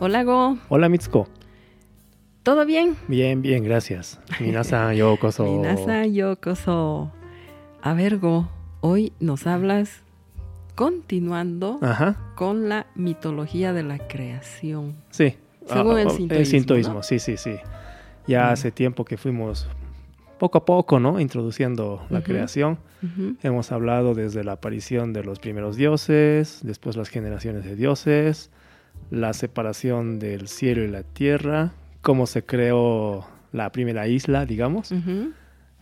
Hola Go, Hola Mitsuko. ¿todo bien? Bien, bien, gracias. Minasan yokoso. Minasa yokoso. A ver Go, hoy nos hablas continuando Ajá, con la mitología de la creación. sí. Según el Ah, sintoísmo, sintoísmo, ¿no? sí, sí, sí. Ya Mm. hace tiempo que fuimos poco a poco, ¿no? Introduciendo la creación. Hemos hablado desde la aparición de los primeros dioses, después las generaciones de dioses, la separación del cielo y la tierra, cómo se creó la primera isla, digamos,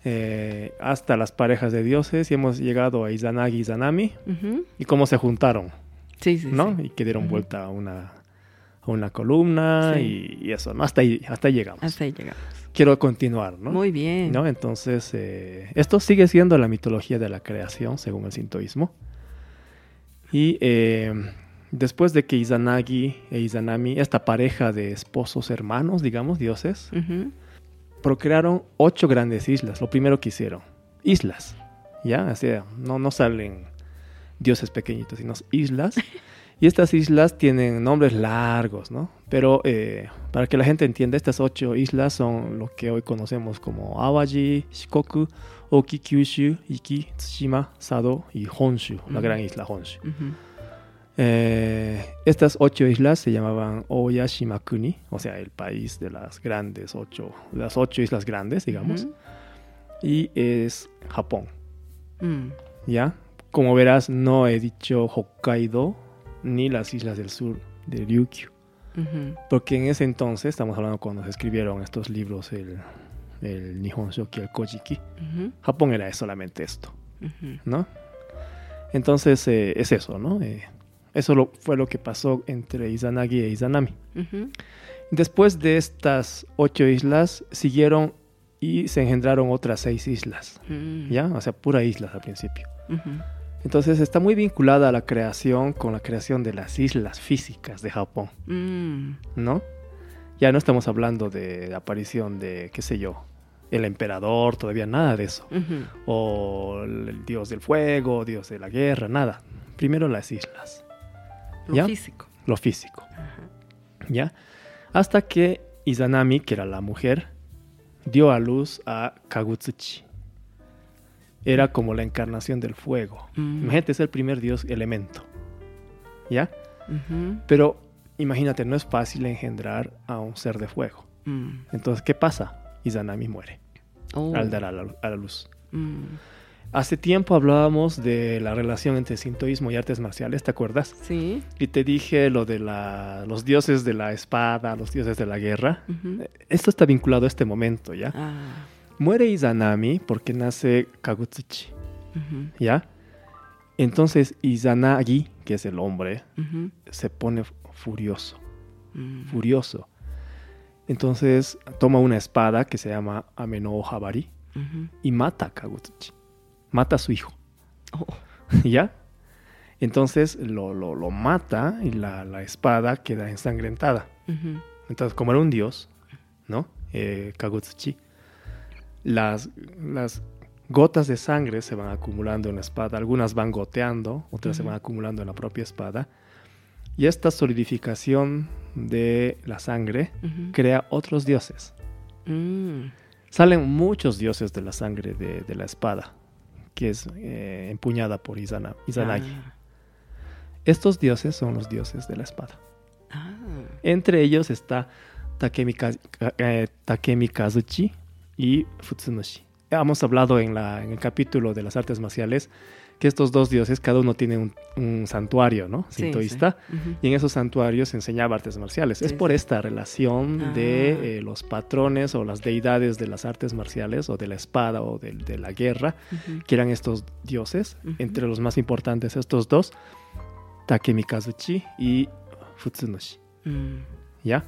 eh, hasta las parejas de dioses y hemos llegado a Izanagi y Izanami y cómo se juntaron, Sí, sí, ¿no? sí. Y que dieron vuelta a una, a una columna Sí. y, y eso, ¿no? Hasta ahí, hasta ahí llegamos. Hasta ahí llegamos. Quiero continuar, ¿no? Muy bien. ¿no? Entonces, eh, esto sigue siendo la mitología de la creación, según el sintoísmo. Y eh, después de que Izanagi e Izanami, esta pareja de esposos hermanos, digamos, dioses, Ujú, procrearon ocho grandes islas. Lo primero que hicieron, islas. ¿Ya? O sea, no, no salen dioses pequeñitos, sino islas. Y estas islas tienen nombres largos, ¿no? Pero eh, para que la gente entienda, estas ocho islas son lo que hoy conocemos como Awaji, Shikoku, Oki, Kyushu, Iki, Tsushima, Sado y Honshu, la Ujú. gran isla Honshu. ujú. Eh, estas ocho islas se llamaban Oyashimakuni, o sea, el país de las grandes ocho, las ocho islas grandes, digamos, y es Japón, Mm, ¿ya? Como verás, no he dicho Hokkaido ni las islas del sur de Ryukyu, porque en ese entonces, estamos hablando cuando se escribieron estos libros, el, el Nihon Shoki, el Kojiki, Japón era solamente esto. ¿no? Entonces eh, es eso, ¿no? Eh, eso lo- fue lo que pasó entre Izanagi e Izanami. Después de estas ocho islas, siguieron y se engendraron otras seis islas, Mm. ¿ya? O sea, pura islas al principio. Entonces está muy vinculada la creación con la creación de las islas físicas de Japón, Mm. ¿no? Ya no estamos hablando de la aparición de, qué sé yo, el emperador, todavía nada de eso. O el dios del fuego, dios de la guerra, nada. Primero las islas, Lo ¿Ya? físico. lo físico, Ajá. ¿ya? Hasta que Izanami, que era la mujer, dio a luz a Kagutsuchi. Era como la encarnación del fuego. Mm. Imagínate, es el primer dios elemento, ¿ya? Pero imagínate, no es fácil engendrar a un ser de fuego. Mm. Entonces, ¿qué pasa? Izanami muere Oh. al dar a la, a la luz. Hace tiempo hablábamos de la relación entre sintoísmo y artes marciales, ¿te acuerdas? Sí. Y te dije lo de la- los dioses de la espada, los dioses de la guerra. Esto está vinculado a este momento, ¿ya? Ah. Muere Izanami porque nace Kagutsuchi. ¿ya? Entonces Izanagi, que es el hombre, se pone furioso, Mm. furioso. Entonces toma una espada que se llama Ameno Habari y mata a Kagutsuchi. Mata a su hijo. Oh. ¿Ya? Entonces lo, lo, lo mata y la, la espada queda ensangrentada. Entonces, como era un dios, ¿no? Eh, Kagutsuchi, las, las gotas de sangre se van acumulando en la espada. Algunas van goteando, otras se van acumulando en la propia espada. Y esta solidificación de la sangre crea otros dioses. Mm. Salen muchos dioses de la sangre de, de la espada, que es eh, empuñada por Izana, Izanagi. Ah. Estos dioses son los dioses de la espada. Ah. Entre ellos está Takemi, eh, Takemi Kazuchi y Futsunushi. Hemos hablado en, la, en el capítulo de las artes marciales que estos dos dioses, cada uno tiene un, un santuario, ¿no? Sí, Sintoísta. Y en esos santuarios se enseñaba artes marciales. es por esta relación Ah. de eh, los patrones o las deidades de las artes marciales o de la espada o de, de la guerra, que eran estos dioses. Entre los más importantes estos dos, Takemi Kazuchi y Futsunushi. Mm. ¿Ya?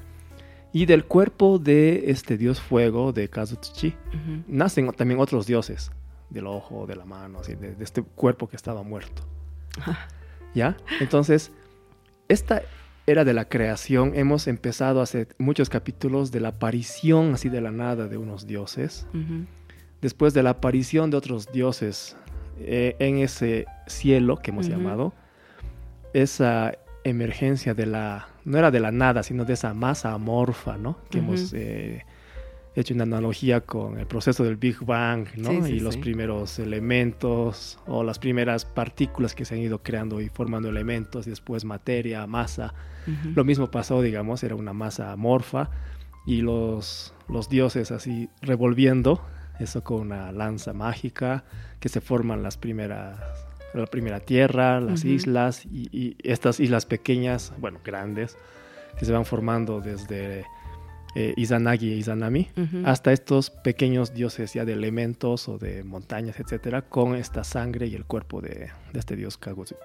Y del cuerpo de este dios fuego de Kazutsuchi Ujú. nacen también otros dioses, del ojo, de la mano, así, de, de este cuerpo que estaba muerto. ¿Ya? Entonces, esta era de la creación. Hemos empezado hace muchos capítulos de la aparición así de la nada de unos dioses. Después de la aparición de otros dioses eh, en ese cielo que hemos llamado, esa emergencia de la, no era de la nada, sino de esa masa amorfa, ¿no? Que hemos eh, hecho una analogía con el proceso del Big Bang, ¿no? Sí, sí, y los sí. primeros elementos o las primeras partículas que se han ido creando y formando elementos y después materia, masa. Ujú. Lo mismo pasó, digamos, era una masa amorfa y los, los dioses así revolviendo eso con una lanza mágica que se forman las primeras la primera tierra, las Ujú. islas y, y estas islas pequeñas, bueno, grandes, que se van formando desde eh, Izanagi e Izanami hasta estos pequeños dioses ya de elementos o de montañas, etcétera, con esta sangre y el cuerpo de, de este dios Kagutsu-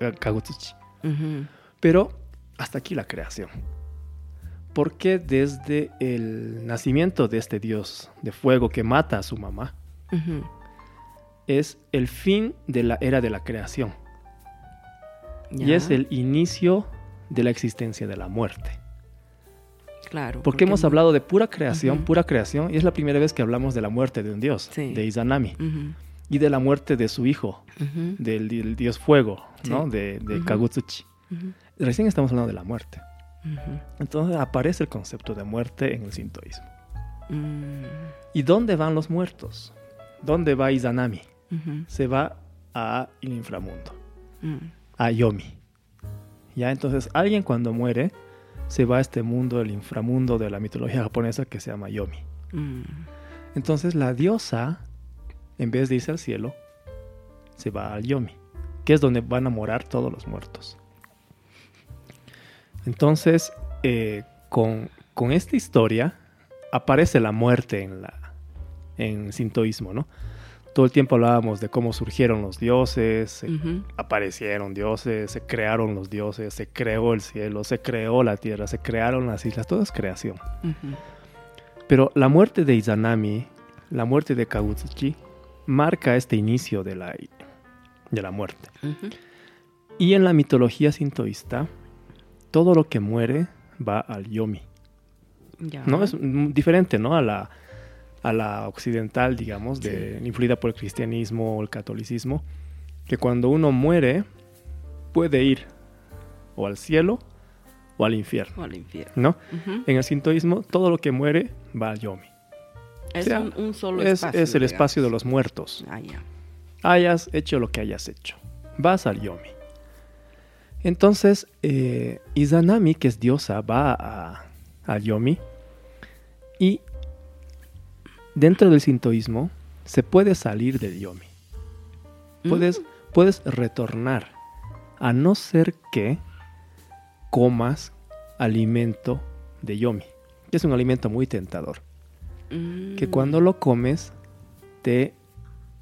eh, Kagutsuchi. Ujú. Pero hasta aquí la creación. Porque desde el nacimiento de este dios de fuego que mata a su mamá es el fin de la era de la creación y es el inicio de la existencia de la muerte. Claro. Porque hemos hablado de pura creación, pura creación, y es la primera vez que hablamos de la muerte de un dios, Sí. de Izanami, y de la muerte de su hijo, del, del dios fuego, ¿no? De. Kagutsuchi. Recién estamos hablando de la muerte. Entonces aparece el concepto de muerte en el sintoísmo. Mm. ¿Y dónde van los muertos? ¿Dónde va Izanami? Se va a el inframundo, Mm. a Yomi. Ya, entonces alguien cuando muere se va a este mundo, el inframundo de la mitología japonesa que se llama Yomi. Mm. Entonces la diosa, en vez de irse al cielo, se va al Yomi, que es donde van a morar todos los muertos. Entonces, eh, con, con esta historia aparece la muerte en la en el sintoísmo, ¿no? Todo el tiempo hablábamos de cómo surgieron los dioses, se aparecieron dioses, se crearon los dioses, se creó el cielo, se creó la tierra, se crearon las islas, todo es creación. Pero la muerte de Izanami, la muerte de Kagutsuchi, marca este inicio de la, de la muerte. Ujú. Y en la mitología sintoísta, todo lo que muere va al yomi. Ya. ¿no? Es diferente ¿no? a, la, a la occidental, digamos, de, influida por el cristianismo o el catolicismo, que cuando uno muere puede ir o al cielo o al infierno. O al infierno. ¿no? En el sintoísmo, todo lo que muere va al yomi. Es sea, un, un solo Es, espacio. es el digamos. espacio de los muertos. Ah, ya. Hayas hecho lo que hayas hecho. Vas al yomi. Entonces, eh, Izanami, que es diosa, va a, al yomi. Y dentro del sintoísmo se puede salir del yomi. Puedes, puedes retornar. A no ser que comas alimento de yomi. Que es un alimento muy tentador. Mm. que cuando lo comes te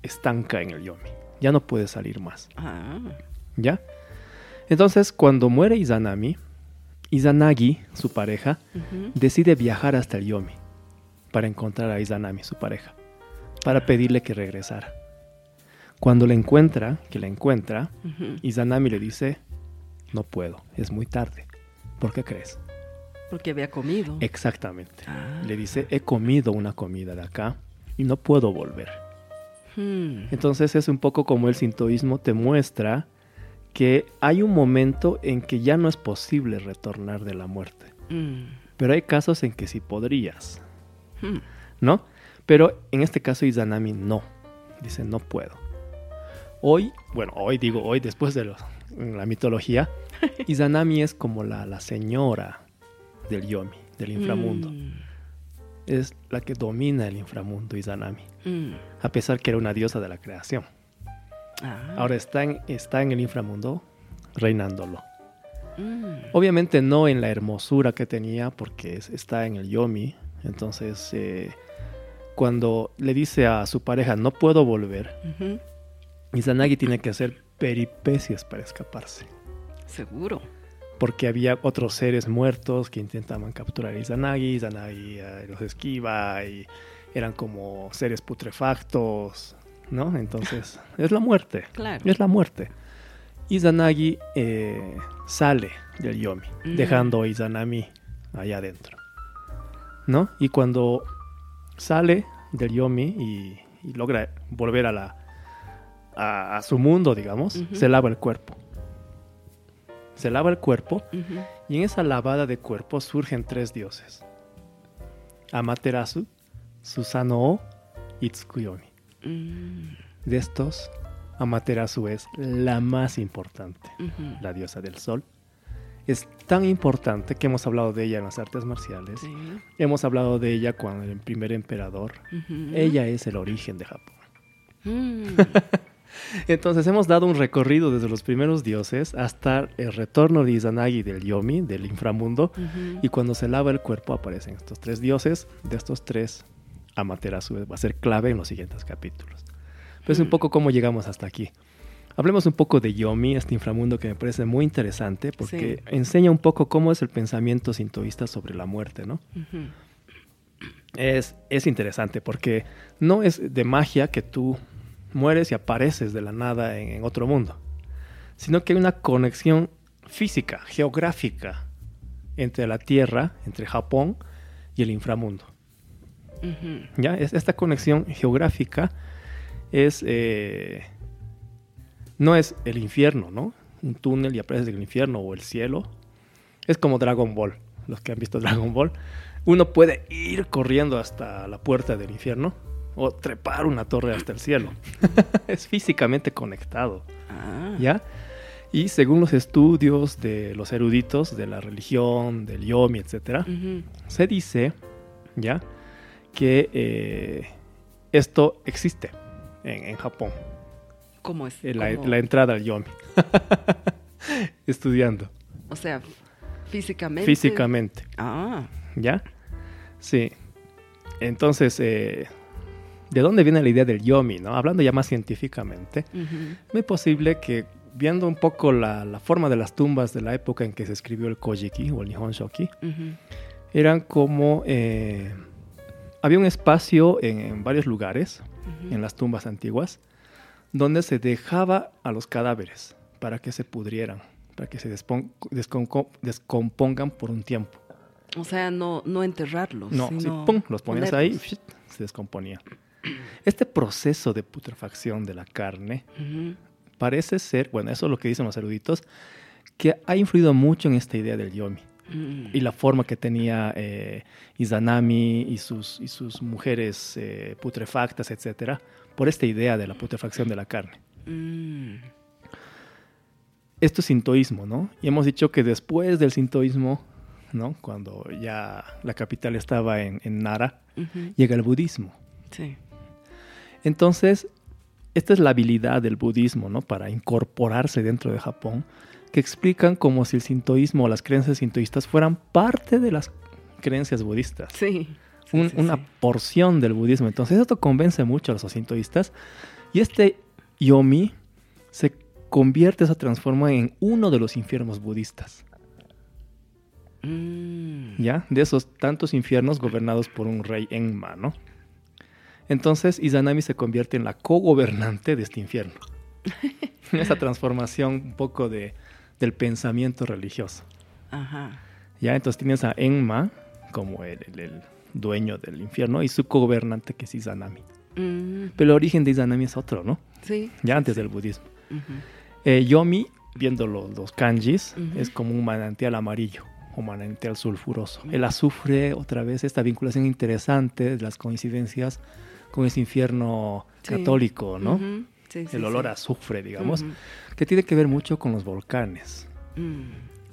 estanca en el yomi. Ya no puedes salir más. Ah. ¿Ya? Entonces, cuando muere Izanami, Izanagi, su pareja, decide viajar hasta el yomi para encontrar a Izanami, su pareja, para pedirle que regresara. Cuando la encuentra, que la encuentra, Ujú. Izanami le dice, no puedo, es muy tarde. ¿Por qué crees? Porque había comido. Exactamente. Ah. Le dice, he comido una comida de acá y no puedo volver. Hmm. Entonces es un poco como el sintoísmo te muestra que hay un momento en que ya no es posible retornar de la muerte. Mm. Pero hay casos en que sí podrías, Hmm. ¿no? Pero en este caso Izanami no. Dice, no puedo. Hoy, bueno, hoy digo hoy, después de la mitología, Izanami es como la, la señora del Yomi, del inframundo. Mm. Es la que domina el inframundo, Izanami. Mm. A pesar que era una diosa de la creación. Ah. Ahora está en, está en el inframundo reinándolo. Mm. Obviamente no en la hermosura que tenía porque es- está en el Yomi. Entonces, eh, cuando le dice a su pareja no puedo volver. Izanagi tiene que hacer peripecias para escaparse. Seguro. Porque había otros seres muertos que intentaban capturar a Izanagi. Izanagi eh, los esquiva y eran como seres putrefactos, ¿no? Entonces, es la muerte. Claro. Es la muerte. Izanagi eh, sale del Yomi, dejando a Izanami allá adentro. ¿No? Y cuando sale del Yomi y, y logra volver a la a, a su mundo, digamos, se lava el cuerpo. se lava el cuerpo y en esa lavada de cuerpo surgen tres dioses. Amaterasu, Susanoo y Tsukuyomi. Mm, De estos, Amaterasu es la más importante, la diosa del sol. Es tan importante que hemos hablado de ella en las artes marciales. Sí. Hemos hablado de ella cuando el primer emperador. Ella es el origen de Japón. Mm, Entonces hemos dado un recorrido desde los primeros dioses hasta el retorno de Izanagi del Yomi, del inframundo, y cuando se lava el cuerpo aparecen estos tres dioses. De estos tres, Amaterasu va a ser clave en los siguientes capítulos. Pero es un Mm. poco cómo llegamos hasta aquí. Hablemos un poco de Yomi, este inframundo que me parece muy interesante porque enseña un poco cómo es el pensamiento sintoísta sobre la muerte, ¿no? Es, es interesante porque no es de magia que tú mueres y apareces de la nada en, en otro mundo, sino que hay una conexión física, geográfica, entre la Tierra, entre Japón y el inframundo. ¿ya? Es- esta conexión geográfica es, eh, no es el infierno, ¿no? Un túnel y apareces en el infierno o el cielo. Es como Dragon Ball, los que han visto Dragon Ball. Uno puede ir corriendo hasta la puerta del infierno o trepar una torre hasta el cielo. es físicamente conectado, Ah. ¿ya? Y según los estudios de los eruditos de la religión, del yomi, Ujú. se dice, ¿ya? Que eh, esto existe en, en Japón, ¿Cómo es? eh, la, ¿Cómo? la entrada al yomi. Estudiando, O sea, físicamente. físicamente, Ah. ¿ya? Sí. Entonces, eh, ¿de dónde viene la idea del yomi, no? Hablando ya más científicamente, muy posible que viendo un poco la, la forma de las tumbas de la época en que se escribió el Kojiki o el Nihon Shoki, eran como... eh, había un espacio en, en varios lugares, Ujú. en las tumbas antiguas, donde se dejaba a los cadáveres para que se pudrieran, para que se descompongan por un tiempo. O sea, no, no enterrarlos. No, sí, sino pum, los ponías ahí, se descomponían. Este proceso de putrefacción de la carne parece ser, bueno, eso es lo que dicen los eruditos, que ha influido mucho en esta idea del yomi Mm. y la forma que tenía eh, Izanami y sus, y sus mujeres eh, putrefactas, etcétera, por esta idea de la putrefacción de la carne. Mm. Esto es sintoísmo, ¿no? Y hemos dicho que después del sintoísmo, ¿no? Cuando ya la capital estaba en, en Nara, llega el budismo. Sí. Entonces, esta es la habilidad del budismo, ¿no? Para incorporarse dentro de Japón, que explican como si el sintoísmo o las creencias sintoístas fueran parte de las creencias budistas. Sí. Sí, un- sí, una sí. porción del budismo. Entonces esto convence mucho a los sintoístas y este yomi se convierte, se transforma en uno de los infiernos budistas, Mm. ¿ya? De esos tantos infiernos gobernados por un rey Enma, ¿no? Entonces Izanami se convierte en la cogobernante de este infierno. Esa transformación un poco de, del pensamiento religioso. Ajá. ¿Ya? Entonces tienes a Enma como el, el- el dueño del infierno y su cogobernante que es Izanami. Mm. Pero el origen de Izanami es otro, ¿no? Sí. Ya antes del budismo. Ujú. Eh, Yomi, viendo los, los kanjis, Ujú. es como un manantial amarillo o manantial sulfuroso. El azufre, otra vez, esta vinculación interesante de las coincidencias con ese infierno Sí. católico, ¿no? Sí, El olor a azufre, digamos, que tiene que ver mucho con los volcanes.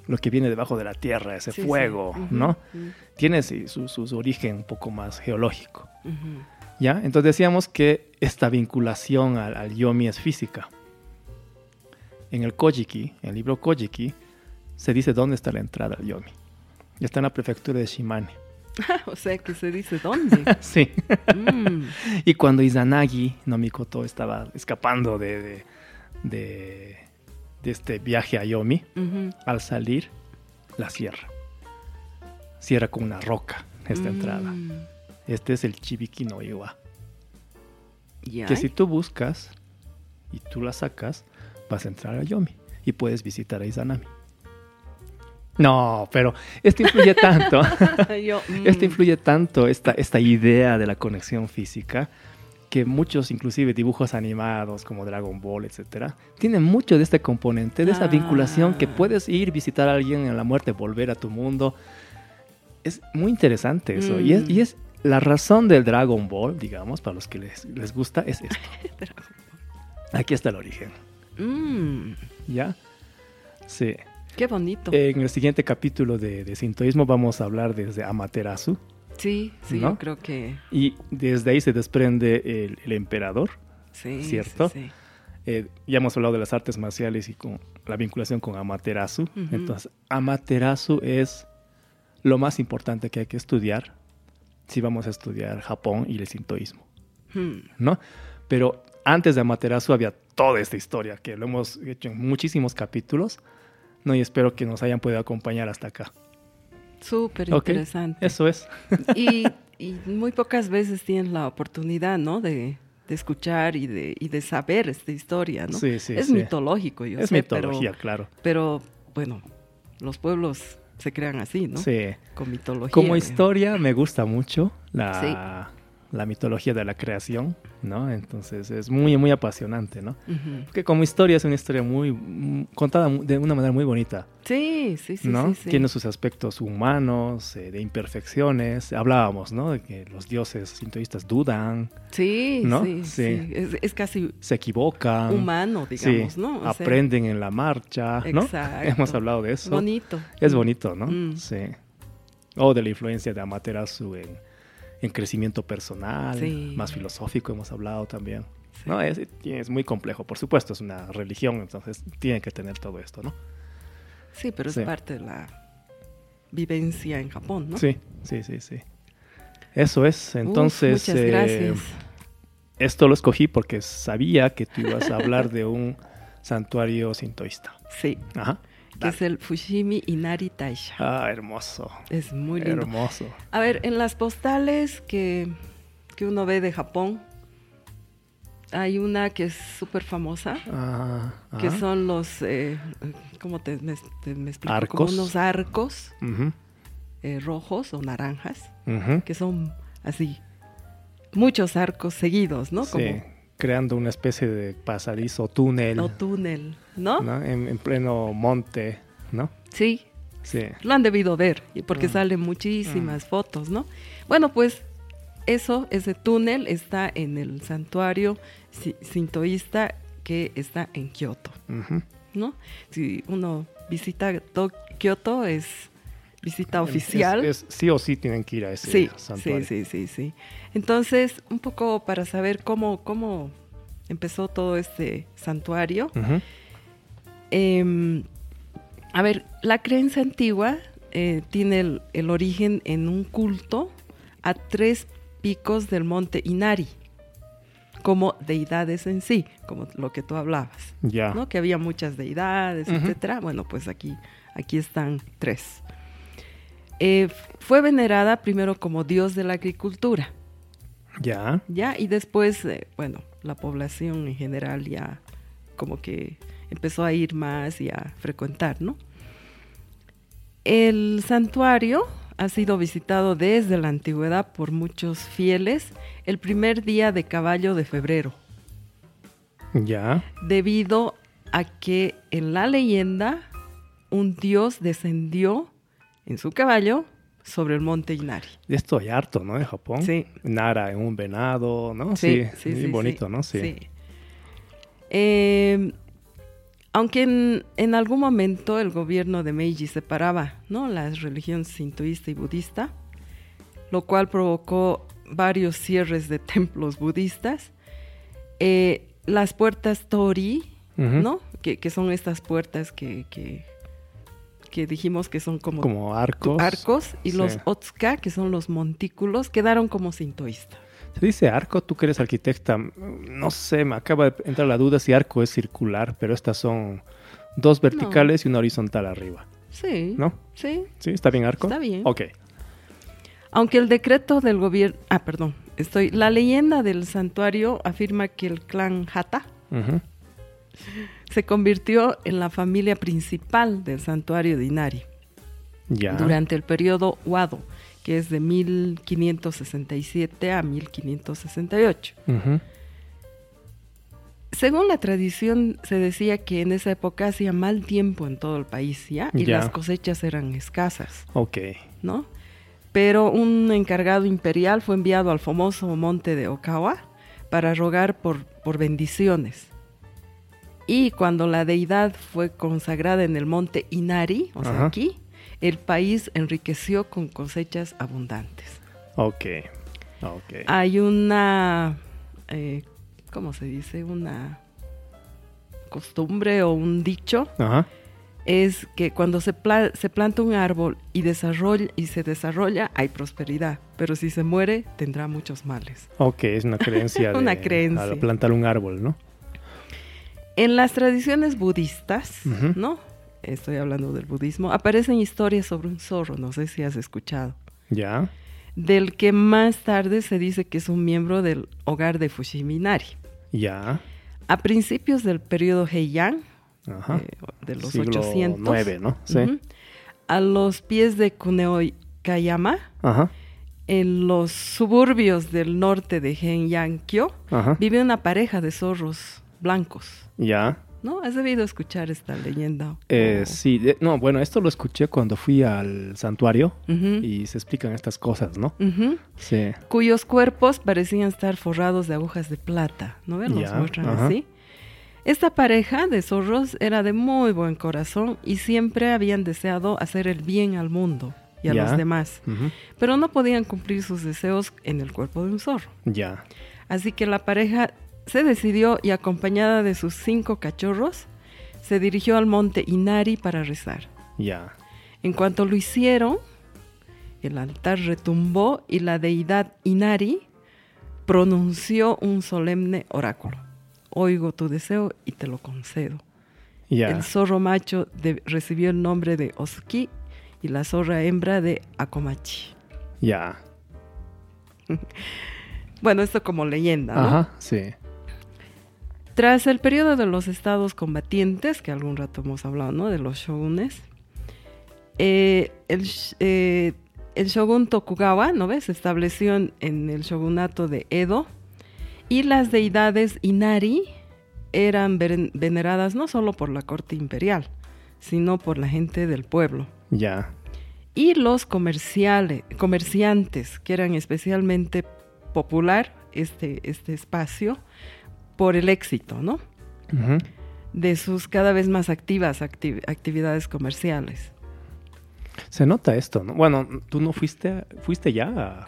Lo que viene debajo de la tierra, ese Sí, sí. fuego, Ujú. ¿no? Ujú. Tiene sí, su, su- su origen un poco más geológico. Ujú. ¿Ya? Entonces decíamos que esta vinculación al, al yomi es física. En el Kojiki, en el libro Kojiki, se dice dónde está la entrada al yomi. Está en la prefectura de Shimane. o sea, que se dice dónde. sí. Mm. Y cuando Izanagi no Mikoto estaba escapando de, de, de- de este viaje a Yomi, al salir, la cierra. Cierra con una roca esta entrada. Mm. Este es el Chibiki no Iwa. Que si tú buscas y tú la sacas, vas a entrar a Yomi y puedes visitar a Izanami. No, pero esto influye tanto, Yo, mm. esto influye tanto, esta, esta idea de la conexión física, que muchos, inclusive dibujos animados como Dragon Ball, etcétera, tienen mucho de este componente, de esa Ah. vinculación que puedes ir, visitar a alguien en la muerte, volver a tu mundo. Es muy interesante eso. Y, es, Mm. y es la razón del Dragon Ball, digamos, para los que les, les gusta, es esto. Aquí está el origen. Mm, ¿Ya? Sí. qué bonito. En el siguiente capítulo de, de sintoísmo vamos a hablar desde Amaterasu. Sí, sí, ¿no? yo creo que Y desde ahí se desprende el, el emperador. sí. ¿Cierto? sí. Eh, ya hemos hablado de las artes marciales y con la vinculación con Amaterasu. Ujú. Entonces, Amaterasu es lo más importante que hay que estudiar si vamos a estudiar Japón y el sintoísmo, Hmm, ¿no? Pero antes de Amaterasu había toda esta historia que lo hemos hecho en muchísimos capítulos, ¿no? Y espero que nos hayan podido acompañar hasta acá. Súper interesante. Eso es. Y, y muy pocas veces tienen la oportunidad, ¿no? De, de escuchar y de, y de saber esta historia, ¿no? Sí, sí, es sí. mitológico, yo es sé, mitología, pero, claro. pero bueno, los pueblos se crean así, ¿no? Sí. Con mitología. Como historia me gusta mucho la, la mitología de la creación, ¿no? Entonces es muy, muy apasionante, ¿no? Ujú. Porque como historia es una historia muy mm, contada de una manera muy bonita, Sí, sí, sí, ¿no? sí, sí. Tiene sus aspectos humanos, eh, de imperfecciones. Hablábamos, ¿no? De que los dioses sintoístas dudan, Sí, ¿no? sí. Es, es casi se equivocan, humano, digamos, ¿no? O sea, aprenden en la marcha, ¿no? Exacto. Hemos hablado de eso. bonito. Es bonito, ¿no? Mm. Sí. O de la influencia de Amaterasu en, en crecimiento personal, Sí. más filosófico hemos hablado también. Sí. ¿no? Es, es muy complejo, por supuesto, es una religión, entonces tiene que tener todo esto, ¿no? Sí, pero Sí. es parte de la vivencia en Japón, ¿no? Sí, sí, sí, sí. Eso es, Uf, entonces muchas eh, gracias. esto lo escogí porque sabía que tú ibas a hablar de un santuario sintoísta. Sí, Ajá. Que es el Fushimi Inari Taisha. Ah, hermoso. Es muy lindo. Hermoso. A ver, en las postales que, que uno ve de Japón, hay una que es súper famosa, Ah, que ajá. son los, eh, ¿cómo te, me, te- me explico? Arcos. Como unos arcos eh, rojos o naranjas, que son así, muchos arcos seguidos, ¿no? Sí, creando una especie de pasadizo, túnel, o túnel, ¿no? ¿no? En, en pleno monte, ¿no? Sí, Sí. lo han debido ver, porque Mm. salen muchísimas fotos, ¿no? Bueno, pues eso, ese túnel está en el santuario si- sintoísta que está en Kioto. ¿no? Si uno visita To- Kioto es visita Es- oficial. es- sí o sí tienen que ir a ese sí, sí, santuario. sí, sí, sí. Entonces, un poco para saber cómo, cómo empezó todo este santuario. Em, a ver, la creencia antigua eh, tiene el, el origen en un culto a tres picos del monte Inari, como deidades en sí, como lo que tú hablabas, Ya. ¿no? Que había muchas deidades, Ujú. etcétera. Bueno, pues aquí, aquí están tres. Eh, fue venerada primero como dios de la agricultura, Ya. ¿ya? Y después, eh, bueno, la población en general ya como que empezó a ir más y a frecuentar, ¿no? El santuario ha sido visitado desde la antigüedad por muchos fieles el primer día de caballo de febrero, Ya. debido a que en la leyenda un dios descendió en su caballo sobre el monte Inari. De esto hay harto, ¿no? En Japón. Sí. Nara en un venado, ¿no? Sí, Sí, sí, bonito, ¿no? Sí. Eh, aunque en, en algún momento el gobierno de Meiji separaba ¿no? las religiones sintoísta y budista, lo cual provocó varios cierres de templos budistas, eh, las puertas Tori. ¿no? que, que son estas puertas que, que, que dijimos que son como, Como arcos. arcos, y Sí. los Otsuka, que son los montículos, quedaron como sintoístas. Se dice arco, tú que eres arquitecta, no sé, me acaba de entrar la duda si arco es circular, pero estas son dos verticales y una horizontal arriba, Sí. ¿no? Sí. ¿Sí? ¿Está bien arco? Está bien. Ok. Aunque el decreto del gobierno... Ah, perdón. Estoy... La leyenda del santuario afirma que el clan Hata Ujú. Se convirtió en la familia principal del santuario de Inari Ya. durante el periodo Wado, que es de 1567 a 1568. Ujú. Según la tradición, se decía que en esa época hacía mal tiempo en todo el país, ¿ya? Y Ya. las cosechas eran escasas, Ok. ¿no? Pero un encargado imperial fue enviado al famoso monte de Okawa para rogar por, por bendiciones. Y cuando la deidad fue consagrada en el monte Inari, o sea, Ajá. aquí, el país enriqueció con cosechas abundantes. Ok. Ok. Hay una, eh, ¿cómo se dice? Una costumbre o un dicho Ajá. es que cuando se, pla- se planta un árbol y, desarrolla, y se desarrolla, hay prosperidad, pero si se muere, tendrá muchos males. Ok, es una creencia. de, Una creencia. al plantar un árbol, ¿no? En las tradiciones budistas. ¿no? Estoy hablando del budismo, aparecen historias sobre un zorro, no sé si has escuchado, Ya. del que más tarde se dice que es un miembro del hogar de Fushiminari. Ya. A principios del periodo Heian, Ajá. eh, de los Siglo 800, nueve, ¿no? Sí. a los pies de Kuneoikayama, Ajá. en los suburbios del norte de Henyankyo, vive una pareja de zorros blancos. Ya. ¿No? ¿Has debido escuchar esta leyenda? Eh, O- Sí, de- no, bueno, esto lo escuché cuando fui al santuario y se explican estas cosas, ¿no? Sí. Cuyos cuerpos parecían estar forrados de agujas de plata. ¿No? Los Ya, muestran así. Esta pareja de zorros era de muy buen corazón y siempre habían deseado hacer el bien al mundo y a los demás, pero no podían cumplir sus deseos en el cuerpo de un zorro. Ya. Así que la pareja se decidió y acompañada de sus cinco cachorros, se dirigió al monte Inari para rezar. Ya. En cuanto lo hicieron, el altar retumbó y la deidad Inari pronunció un solemne oráculo. Oigo tu deseo y te lo concedo. Ya. El zorro macho de- recibió el nombre de Osuki y la zorra hembra de Akomachi. Ya. Bueno, esto como leyenda, ¿no? Ajá. Sí. Tras el periodo de los estados combatientes, que algún rato hemos hablado, ¿no? De los shogunes, eh, el, eh, el shogun Tokugawa, ¿no ves? Se estableció en, en el shogunato de Edo y las deidades Inari eran veneradas no solo por la corte imperial, sino por la gente del pueblo. Ya. Y los comerciales, comerciantes, que eran especialmente popular este, este espacio por el éxito, ¿no? Ujú. de sus cada vez más activas acti- actividades comerciales. Se nota esto, ¿no? Bueno, tú no fuiste, fuiste ya. a-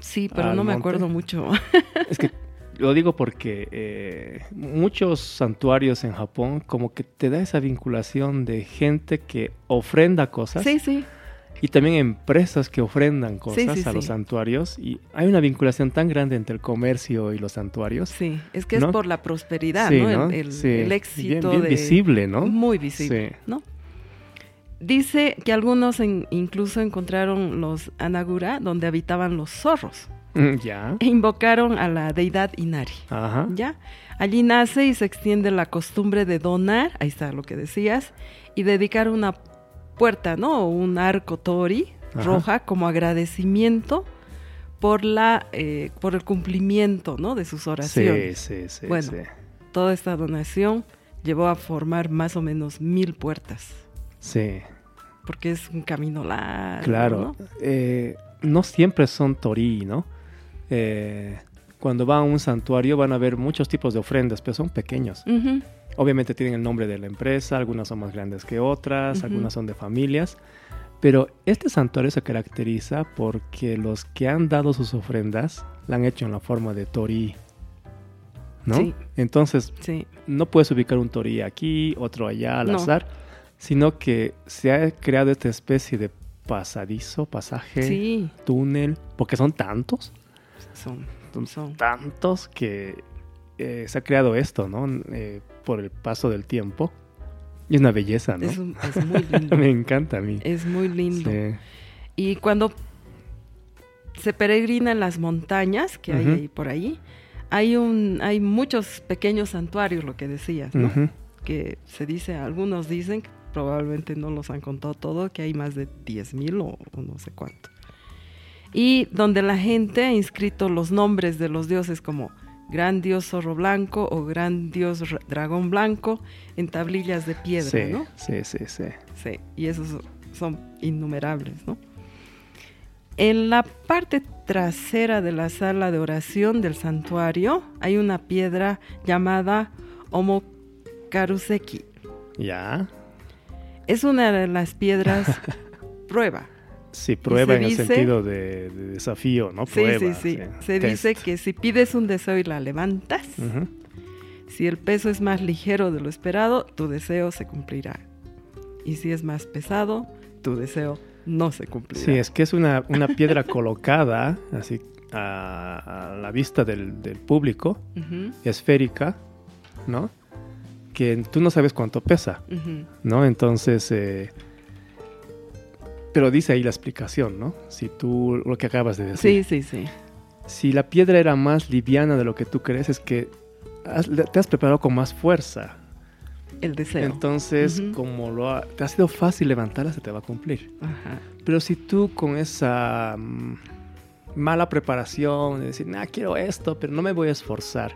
Sí, pero ¿Al no me acuerdo mucho. Es que lo digo porque eh, muchos santuarios en Japón como que te da esa vinculación de gente que ofrenda cosas sí, sí, y también empresas que ofrendan cosas sí, a los sí. santuarios y hay una vinculación tan grande entre el comercio y los santuarios. sí. Es que ¿No? es por la prosperidad, ¿no? El- Bien- éxito bien de... visible, ¿no? Muy visible. ¿no? Dice que algunos en- incluso encontraron los Anagura, donde habitaban los zorros, Mm, Ya. e invocaron a la deidad Inari. Ajá. ¿Ya? Allí nace y se extiende la costumbre de donar, ahí está lo que decías, y dedicar una puerta, ¿no? O un arco tori Ajá. roja como agradecimiento por la eh, por el cumplimiento, ¿no? De sus Sí, oraciones. sí, sí. Bueno. sí. Toda esta donación llevó a formar más o menos mil puertas, Sí, porque es un camino largo. claro. ¿no? Eh, no siempre son torí, ¿no? Eh, cuando van a un santuario van a ver muchos tipos de ofrendas, pero son pequeños. Obviamente tienen el nombre de la empresa, algunas son más grandes que otras, algunas son de familias. Pero este santuario se caracteriza porque los que han dado sus ofrendas la han hecho en la forma de torí. ¿no? Sí. Entonces, Sí, no puedes ubicar un torí aquí, otro allá al No. azar, sino que se ha creado esta especie de pasadizo, pasaje, sí, túnel, porque son tantos, son, son son. tantos que eh, se ha creado esto, ¿no? Eh, por el paso del tiempo. Y es una belleza, ¿no? Es, muy lindo. Me encanta a mí. Es muy lindo. Sí. Y cuando se peregrina en las montañas que hay ahí por ahí, hay un, hay muchos pequeños santuarios, lo que decías, ¿no? Que se dice, algunos dicen, que probablemente no los han contado todo, que hay más de 10.000 o, o no sé cuánto. y donde la gente ha inscrito los nombres de los dioses como gran dios zorro blanco o gran dios dragón blanco en tablillas de piedra, sí, ¿no? Sí, sí, sí. Sí, y esos son innumerables, ¿no? En la parte trasera de la sala de oración del santuario hay una piedra llamada Omokaruseki. Ya. Es una de las piedras prueba. Sí, prueba en el sentido de, desafío, ¿no? Prueba. Sí, sí, sí. Se dice que si pides un deseo y la levantas, si el peso es más ligero de lo esperado, tu deseo se cumplirá. Y si es más pesado, tu deseo no se cumplirá. Sí, es que es una, piedra colocada así a, la vista del, público, esférica, ¿no? Que tú no sabes cuánto pesa, ¿no? Entonces... Eh, pero dice ahí la explicación, ¿no? Si tú, lo que acabas de decir. Sí, sí, sí. Si la piedra era más liviana de lo que tú crees, es que te has preparado con más fuerza. El deseo. Entonces, como lo te ha sido fácil levantarla, se te va a cumplir. Ajá. Pero si tú con esa mm, mala preparación, de decir, nah, quiero esto, pero no me voy a esforzar,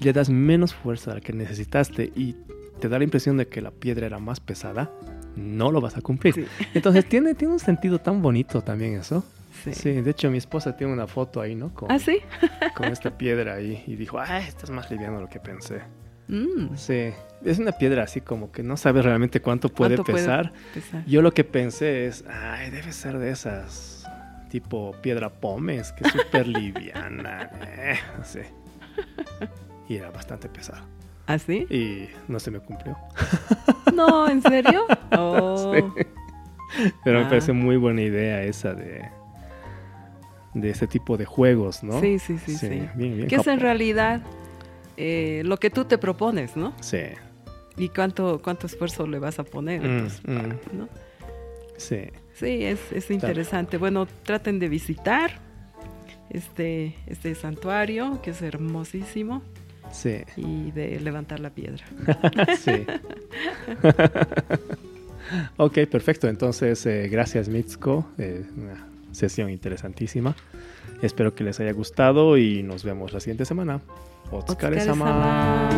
y le das menos fuerza a la que necesitaste y te da la impresión de que la piedra era más pesada, no lo vas a cumplir. Entonces tiene, tiene un sentido tan bonito también eso. Sí. de hecho mi esposa tiene una foto ahí, ¿no? Con, ¿Ah, sí? con esta piedra ahí y dijo, ah, esto es más liviano de lo que pensé. Mm. Sí, es una piedra así como que no sabes realmente cuánto puede, pesar? Yo lo que pensé es, ay, debe ser de esas tipo piedra pómez, que es súper liviana. Eh, sé. Y era bastante pesado. ¿Ah, sí? Y no se me cumplió. No, ¿en serio? Oh. Pero me ah. parece muy buena idea esa de de ese tipo de juegos, ¿no? Sí, sí, sí, sí. Bien, bien que es en realidad eh, lo que tú te propones, ¿no? Sí. Y cuánto cuánto esfuerzo le vas a poner, mm, mm. ¿no? Sí. Sí, es, es interesante. Bueno, traten de visitar este, este santuario, que es hermosísimo. Sí. Y de levantar la piedra. sí. ok, perfecto. Entonces, eh, gracias Mitsuko. Eh, una sesión interesantísima. Espero que les haya gustado y nos vemos la siguiente semana. Otskare-sama.